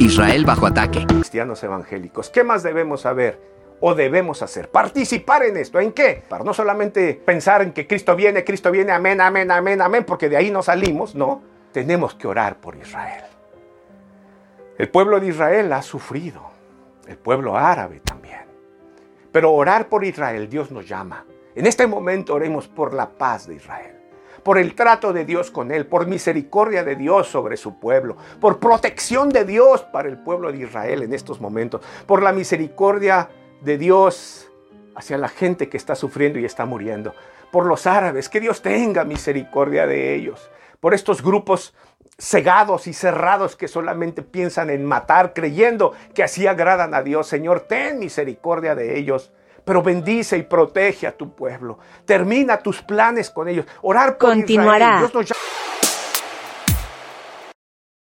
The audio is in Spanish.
Israel bajo ataque. Cristianos evangélicos, ¿qué más debemos saber? o debemos hacer? Participar en esto. ¿En qué? Para no solamente pensar en que Cristo viene, Cristo viene, amén, amén, amén, amén, porque de ahí no salimos, no. Tenemos que orar por Israel. El pueblo de Israel ha sufrido, el pueblo árabe también. Pero orar por Israel, Dios nos llama. En este momento oremos por la paz de Israel por el trato de Dios con él, por misericordia de Dios sobre su pueblo, por protección de Dios para el pueblo de Israel en estos momentos, por la misericordia de Dios hacia la gente que está sufriendo y está muriendo, por los árabes, que Dios tenga misericordia de ellos, por estos grupos cegados y cerrados que solamente piensan en matar, creyendo que así agradan a Dios. Señor, ten misericordia de ellos pero bendice y protege a tu pueblo. Termina tus planes con ellos. Orar por Continuará. Israel. Dios nos llama